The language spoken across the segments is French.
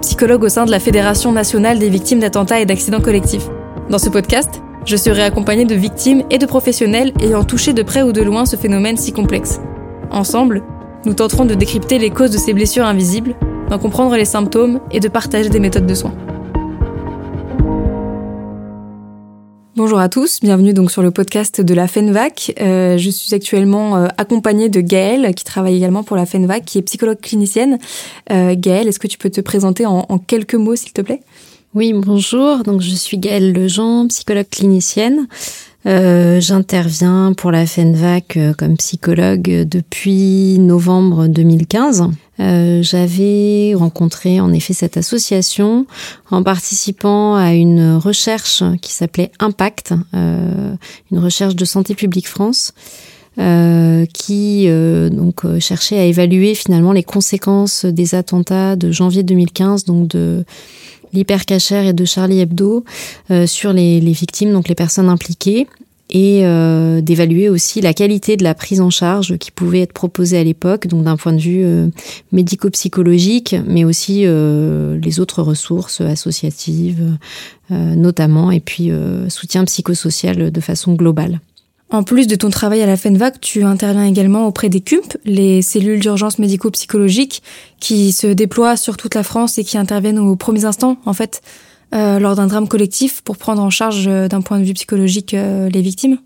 psychologue au sein de la Fédération nationale des victimes d'attentats et d'accidents collectifs. Dans ce podcast, je serai accompagnée de victimes et de professionnels ayant touché de près ou de loin ce phénomène si complexe. Ensemble, nous tenterons de décrypter les causes de ces blessures invisibles, d'en comprendre les symptômes et de partager des méthodes de soins. Bonjour à tous, bienvenue donc sur le podcast de la FENVAC. Euh, je suis actuellement euh, accompagnée de Gaëlle qui travaille également pour la FENVAC, qui est psychologue clinicienne. Euh, Gaëlle, est-ce que tu peux te présenter en, en quelques mots s'il te plaît? Oui, bonjour. Donc je suis Gaëlle Lejean, psychologue clinicienne. Euh, J'interviens pour la FENVAC euh, comme psychologue depuis novembre 2015. Euh, J'avais rencontré en effet cette association en participant à une recherche qui s'appelait Impact, euh, une recherche de Santé publique France. Euh, qui euh, donc cherchait à évaluer finalement les conséquences des attentats de janvier 2015, donc de l'hypercachère et de Charlie Hebdo euh, sur les, victimes, donc les personnes impliquées, et euh, d'évaluer aussi la qualité de la prise en charge qui pouvait être proposée à l'époque, donc d'un point de vue euh, médico-psychologique, mais aussi les autres ressources associatives, notamment, et puis soutien psychosocial de façon globale. En plus de ton travail à la FENVAC, tu interviens également auprès des CUMP, les cellules d'urgence médico-psychologique, qui se déploient sur toute la France et qui interviennent aux premiers instants, en fait, euh, lors d'un drame collectif pour prendre en charge euh, d'un point de vue psychologique euh, les victimes.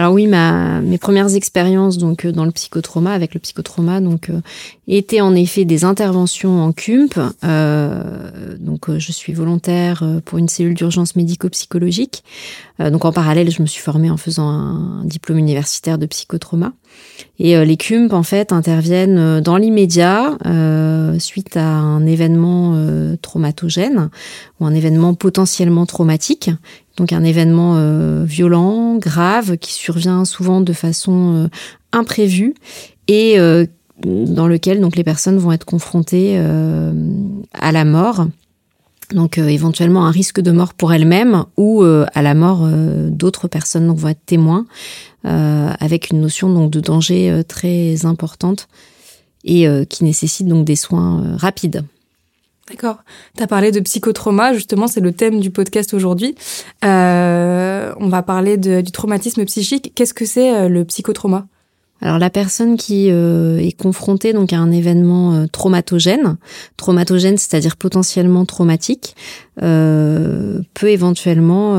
Alors oui, ma, mes premières expériences donc dans le psychotrauma avec le psychotrauma donc euh, étaient en effet des interventions en CUMP. Euh, donc je suis volontaire pour une cellule d'urgence médico-psychologique. Euh, donc en parallèle, je me suis formée en faisant un, diplôme universitaire de psychotrauma. Et euh, les CUMP en fait interviennent dans l'immédiat suite à un événement traumatogène ou un événement potentiellement traumatique donc un événement euh, violent, grave, qui survient souvent de façon euh, imprévue et euh, dans lequel donc les personnes vont être confrontées à la mort. Donc éventuellement un risque de mort pour elles-mêmes ou à la mort d'autres personnes donc vont être témoins avec une notion donc de danger très importante et qui nécessite donc des soins rapides. D'accord. Tu parlé de psychotrauma, justement, c'est le thème du podcast aujourd'hui. Euh, on va parler du traumatisme psychique. Qu'est-ce que c'est euh, le psychotrauma? Alors la personne qui euh, est confrontée donc à un événement traumatogène, traumatogène c'est-à-dire potentiellement traumatique, euh, peut éventuellement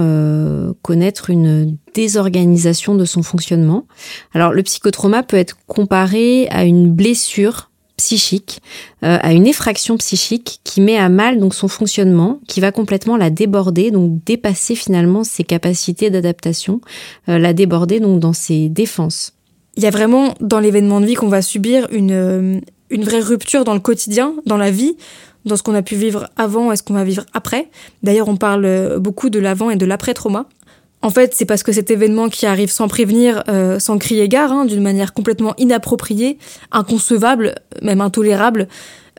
connaître une désorganisation de son fonctionnement. Alors le psychotrauma peut être comparé à une blessure psychique, euh, à une effraction psychique qui met à mal donc son fonctionnement, qui va complètement la déborder, donc dépasser finalement ses capacités d'adaptation, euh, la déborder donc dans ses défenses. Il y a vraiment dans l'événement de vie qu'on va subir une, euh, une vraie rupture dans le quotidien, dans la vie, dans ce qu'on a pu vivre avant et ce qu'on va vivre après. D'ailleurs, on parle beaucoup de l'avant et de l'après-trauma. En fait, c'est parce que cet événement qui arrive sans prévenir, euh, sans crier gare, hein, d'une manière complètement inappropriée, inconcevable, même intolérable,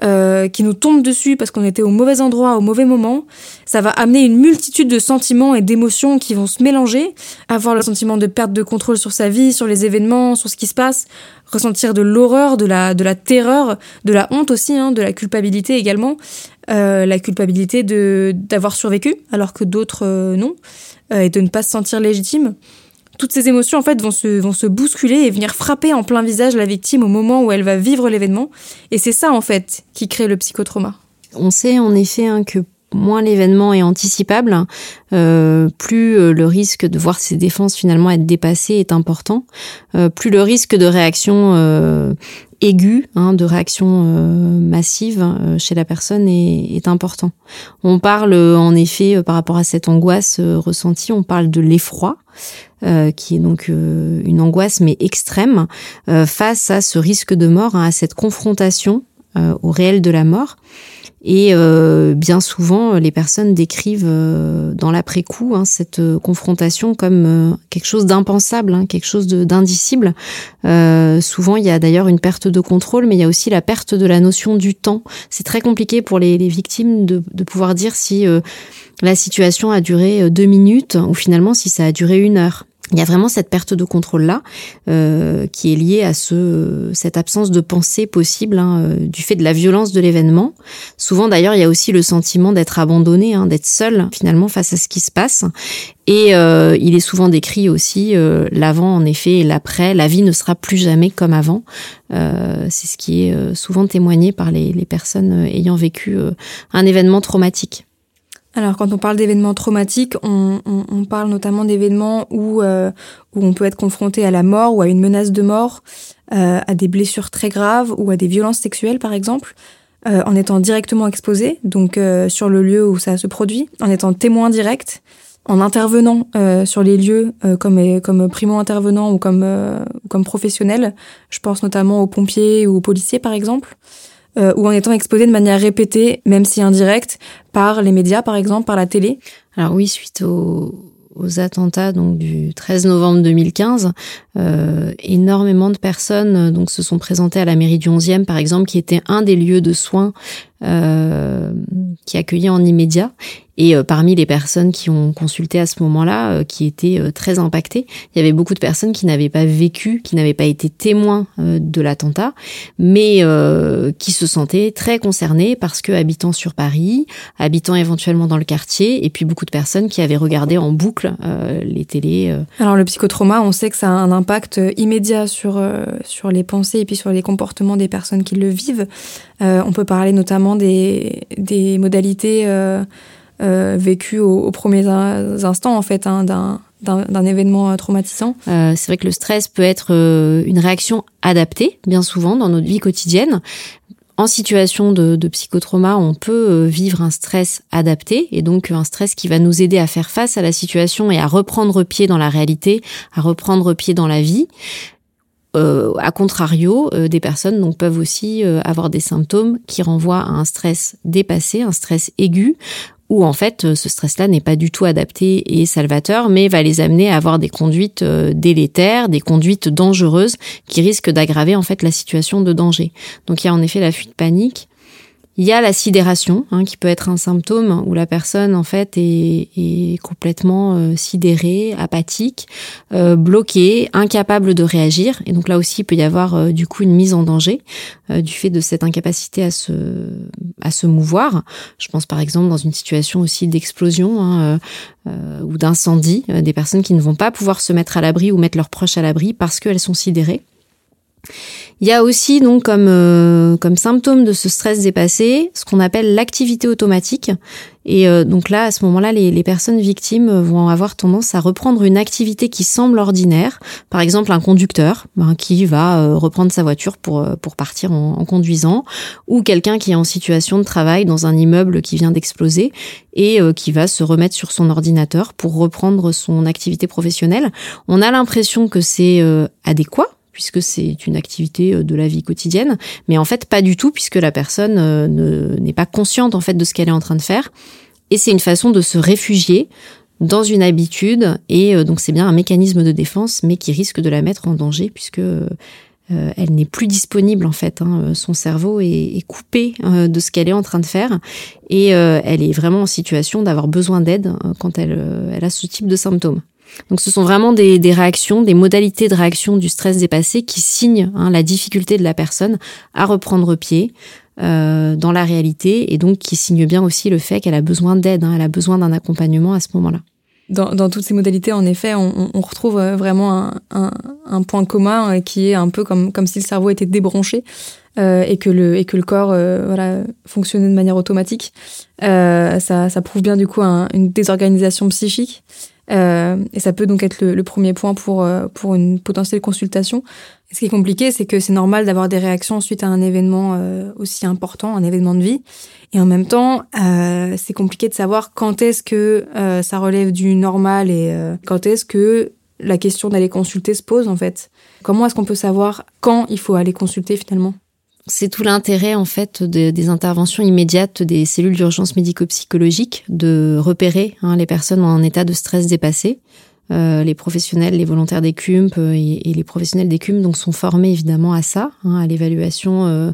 euh, qui nous tombe dessus parce qu'on était au mauvais endroit, au mauvais moment, ça va amener une multitude de sentiments et d'émotions qui vont se mélanger, avoir le sentiment de perte de contrôle sur sa vie, sur les événements, sur ce qui se passe, ressentir de l'horreur, de la, de la terreur, de la honte aussi, hein, de la culpabilité également, euh, la culpabilité de d'avoir survécu alors que d'autres euh, non. Euh, et de ne pas se sentir légitime. Toutes ces émotions en fait vont se, vont se bousculer et venir frapper en plein visage la victime au moment où elle va vivre l'événement. Et c'est ça en fait qui crée le psychotrauma. On sait en effet hein, que moins l'événement est anticipable, plus le risque de voir ses défenses finalement être dépassées est important, plus le risque de réaction aiguë, hein, de réaction euh, massive chez la personne est, est, important. On parle en effet par rapport à cette angoisse ressentie, on parle de l'effroi. qui est donc une angoisse mais extrême face à ce risque de mort, hein, à cette confrontation au réel de la mort. Et euh, bien souvent, les personnes décrivent euh, dans l'après-coup hein, cette euh, confrontation comme quelque chose d'impensable, hein, quelque chose d'indicible. souvent, il y a d'ailleurs une perte de contrôle, mais il y a aussi la perte de la notion du temps. C'est très compliqué pour les, les victimes de, de, pouvoir dire si la situation a duré deux minutes ou finalement si ça a duré une heure. Il y a vraiment cette perte de contrôle là euh, qui est liée à ce cette absence de pensée possible hein, euh, du fait de la violence de l'événement. Souvent d'ailleurs il y a aussi le sentiment d'être abandonné, hein, d'être seul finalement face à ce qui se passe. Et euh, il est souvent décrit aussi euh, l'avant en effet et l'après. La vie ne sera plus jamais comme avant. C'est ce qui est souvent témoigné par les, les personnes ayant vécu un événement traumatique. Alors quand on parle d'événements traumatiques, on, parle notamment d'événements où, euh, où on peut être confronté à la mort ou à une menace de mort, euh, à des blessures très graves ou à des violences sexuelles par exemple, euh, en étant directement exposé, donc sur le lieu où ça se produit, en étant témoin direct, en intervenant sur les lieux comme, comme primo-intervenant ou comme, comme professionnel. Je pense notamment aux pompiers ou aux policiers par exemple euh, ou en étant exposé de manière répétée, même si indirecte, par les médias, par exemple, par la télé. Alors oui, suite aux, attentats donc du 13 novembre 2015, euh, énormément de personnes euh, donc se sont présentées à la mairie du 11e par exemple, qui était un des lieux de soins euh, qui accueillait en immédiat. Et euh, parmi les personnes qui ont consulté à ce moment-là, euh, qui étaient euh, très impactées, il y avait beaucoup de personnes qui n'avaient pas vécu, qui n'avaient pas été témoins de l'attentat, mais qui se sentaient très concernées parce que habitant sur Paris, habitant éventuellement dans le quartier, et puis beaucoup de personnes qui avaient regardé en boucle les télés. Alors le psychotrauma, on sait que ça a un impact immédiat sur sur les pensées et puis sur les comportements des personnes qui le vivent. on peut parler notamment des modalités euh, vécu aux, premiers instants en fait hein, d'un événement euh, traumatisant euh, C'est vrai que le stress peut être une réaction adaptée, bien souvent, dans notre vie quotidienne. En situation de, de psychotrauma, on peut vivre un stress adapté et donc un stress qui va nous aider à faire face à la situation et à reprendre pied dans la réalité, à reprendre pied dans la vie. Euh, a contrario, des personnes donc peuvent aussi avoir des symptômes qui renvoient à un stress dépassé, un stress aigu, où en fait euh, ce stress-là n'est pas du tout adapté et salvateur, mais va les amener à avoir des conduites euh, délétères, des conduites dangereuses qui risquent d'aggraver en fait la situation de danger. Donc il y a en effet la fuite panique, il y a la sidération, hein, qui peut être un symptôme où la personne en fait est, complètement euh, sidérée, apathique, euh, bloquée, incapable de réagir. Et donc là aussi, il peut y avoir euh, du coup une mise en danger du fait de cette incapacité à se à se mouvoir. Je pense par exemple dans une situation aussi d'explosion hein, ou d'incendie, des personnes qui ne vont pas pouvoir se mettre à l'abri ou mettre leurs proches à l'abri parce qu'elles sont sidérées. Il y a aussi donc comme euh, comme symptôme de ce stress dépassé ce qu'on appelle l'activité automatique. Et euh, donc là à ce moment-là les, les, personnes victimes vont avoir tendance à reprendre une activité qui semble ordinaire. Par exemple un conducteur ben, qui va euh, reprendre sa voiture pour pour partir en, en conduisant. Ou quelqu'un qui est en situation de travail dans un immeuble qui vient d'exploser et qui va se remettre sur son ordinateur pour reprendre son activité professionnelle. On a l'impression que c'est adéquat puisque c'est une activité euh, de la vie quotidienne, mais en fait pas du tout puisque la personne euh, n'est pas consciente en fait de ce qu'elle est en train de faire et c'est une façon de se réfugier dans une habitude et euh, donc c'est bien un mécanisme de défense mais qui risque de la mettre en danger puisque elle n'est plus disponible en fait. Hein. Son cerveau est, coupé de ce qu'elle est en train de faire et elle est vraiment en situation d'avoir besoin d'aide quand elle, elle a ce type de symptômes. Donc ce sont vraiment des, réactions, des modalités de réaction du stress dépassé qui signent hein, la difficulté de la personne à reprendre pied euh, dans la réalité et donc qui signent bien aussi le fait qu'elle a besoin d'aide, hein, elle a besoin d'un accompagnement à ce moment-là. Dans, toutes ces modalités, en effet, on, retrouve euh, vraiment un, point commun euh, qui est un peu comme, comme si le cerveau était débranché et, que le, et que le corps voilà, fonctionnait de manière automatique. ça, ça prouve bien du coup une désorganisation psychique. Euh, et ça peut donc être le, premier point pour, euh, pour une potentielle consultation. ce qui est compliqué, c'est que c'est normal d'avoir des réactions suite à un événement euh, aussi important, un événement de vie. Et en même temps, c'est compliqué de savoir quand est-ce que ça relève du normal et quand est-ce que la question d'aller consulter se pose en fait. Comment est-ce qu'on peut savoir quand il faut aller consulter finalement? C'est tout l'intérêt en fait des interventions immédiates des cellules d'urgence médico-psychologique de repérer hein, les personnes en état de stress dépassé. Euh, les professionnels, les volontaires des euh, et, les professionnels des CUMP donc sont formés évidemment à ça, hein, à l'évaluation euh,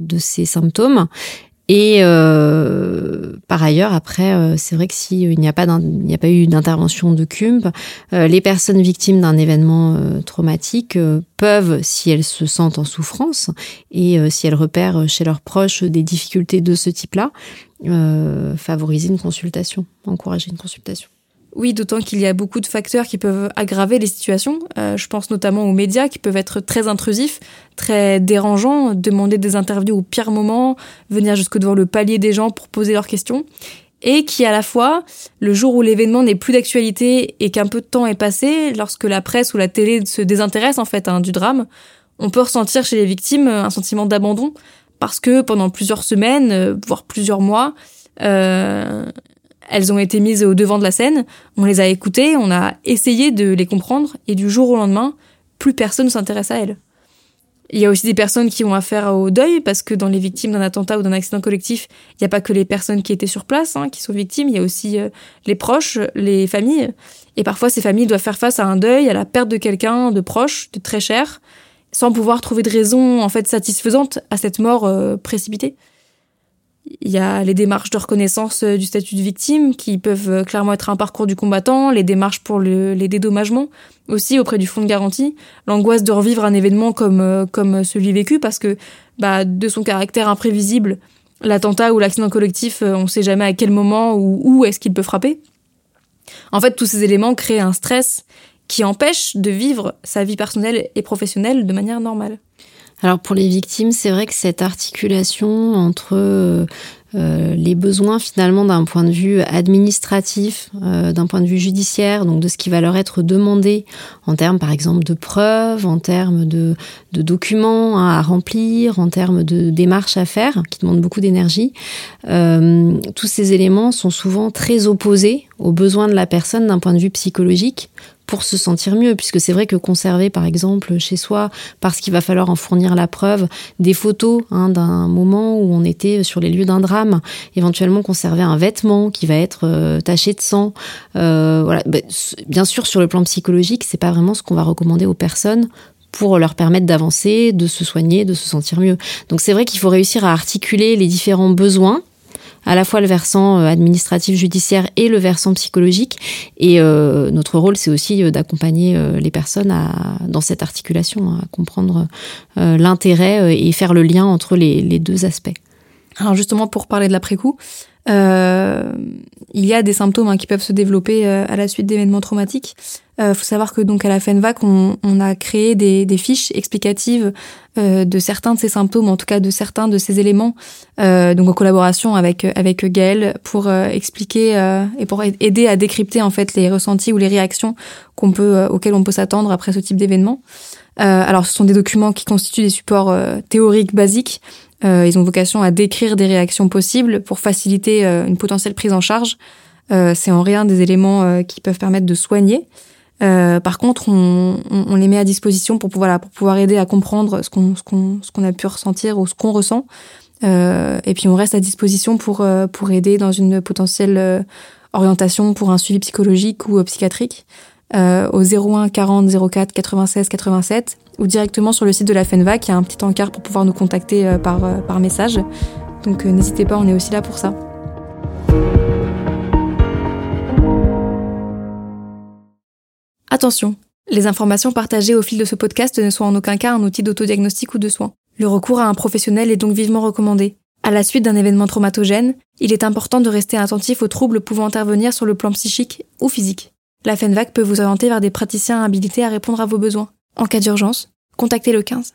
de ces symptômes. Et par ailleurs, après, c'est vrai que s'il n'y a pas n'y a pas eu d'intervention de CUMP, les personnes victimes d'un événement traumatique peuvent, si elles se sentent en souffrance et si elles repèrent chez leurs proches des difficultés de ce type-là, favoriser une consultation, encourager une consultation. Oui, d'autant qu'il y a beaucoup de facteurs qui peuvent aggraver les situations. Euh, je pense notamment aux médias qui peuvent être très intrusifs, très dérangeants, demander des interviews au pire moment, venir jusque devant le palier des gens pour poser leurs questions. Et qui, à la fois, le jour où l'événement n'est plus d'actualité et qu'un peu de temps est passé, lorsque la presse ou la télé se désintéresse en fait hein, du drame, on peut ressentir chez les victimes un sentiment d'abandon parce que pendant plusieurs semaines, euh, voire plusieurs mois, euh, elles ont été mises au devant de la scène, on les a écoutées, on a essayé de les comprendre, et du jour au lendemain, plus personne ne s'intéresse à elles. Il y a aussi des personnes qui ont affaire au deuil, parce que dans les victimes d'un attentat ou d'un accident collectif, il n'y a pas que les personnes qui étaient sur place hein, qui sont victimes, il y a aussi euh, les proches, les familles. Et parfois, ces familles doivent faire face à un deuil, à la perte de quelqu'un de proche, de très cher, sans pouvoir trouver de raison en fait satisfaisante à cette mort euh, précipitée. Il y a les démarches de reconnaissance euh, du statut de victime qui peuvent euh, clairement être un parcours du combattant, les démarches pour les dédommagements aussi auprès du fonds de garantie, l'angoisse de revivre un événement comme, euh, comme celui vécu parce que bah, de son caractère imprévisible, l'attentat ou l'accident collectif, on ne sait jamais à quel moment ou où est-ce qu'il peut frapper. En fait, tous ces éléments créent un stress qui empêche de vivre sa vie personnelle et professionnelle de manière normale. Alors pour les victimes, c'est vrai que cette articulation entre euh, euh, les besoins finalement d'un point de vue administratif, euh, d'un point de vue judiciaire, donc de ce qui va leur être demandé en termes par exemple de preuves, en termes de, documents hein, à remplir, en termes de démarches à faire, qui demandent beaucoup d'énergie, tous ces éléments sont souvent très opposés aux besoins de la personne d'un point de vue psychologique pour se sentir mieux, puisque c'est vrai que conserver, par exemple, chez soi, parce qu'il va falloir en fournir la preuve, des photos hein, d'un moment où on était sur les lieux d'un drame, éventuellement conserver un vêtement qui va être euh, taché de sang, euh, voilà. Ben, bien sûr, sur le plan psychologique, c'est pas vraiment ce qu'on va recommander aux personnes pour leur permettre d'avancer, de se soigner, de se sentir mieux. Donc c'est vrai qu'il faut réussir à articuler les différents besoins à la fois le versant euh, administratif judiciaire et le versant psychologique. Et euh, notre rôle, c'est aussi euh, d'accompagner les personnes dans cette articulation, à comprendre l'intérêt et faire le lien entre les deux aspects. Alors justement, pour parler de l'après-coup, euh, il y a des symptômes hein, qui peuvent se développer euh, à la suite d'événements traumatiques. Il euh, faut savoir que donc à la FENVAC, on, on a créé des, des fiches explicatives euh, de certains de ces symptômes, en tout cas de certains de ces éléments, donc en collaboration avec avec Gaël pour expliquer et pour aider à décrypter en fait les ressentis ou les réactions qu'on peut auxquelles on peut s'attendre après ce type d'événement. alors, ce sont des documents qui constituent des supports théoriques basiques euh, ils ont vocation à décrire des réactions possibles pour faciliter euh, une potentielle prise en charge. Euh, c'est en rien des éléments qui peuvent permettre de soigner. par contre, on, on, les met à disposition pour pouvoir, pour pouvoir aider à comprendre ce qu'on, ce qu'on, ce qu'on a pu ressentir ou ce qu'on ressent. et puis, on reste à disposition pour, pour aider dans une potentielle orientation pour un suivi psychologique ou psychiatrique euh, au 01 40 04 96 87 ou directement sur le site de la FENVAC. Il y a un petit encart pour pouvoir nous contacter euh, par, euh, par message. Donc euh, n'hésitez pas, on est aussi là pour ça. Attention, les informations partagées au fil de ce podcast ne sont en aucun cas un outil d'autodiagnostic ou de soins. Le recours à un professionnel est donc vivement recommandé. À la suite d'un événement traumatogène, il est important de rester attentif aux troubles pouvant intervenir sur le plan psychique ou physique. La FENVAC peut vous orienter vers des praticiens habilités à répondre à vos besoins. En cas d'urgence, contactez le 15.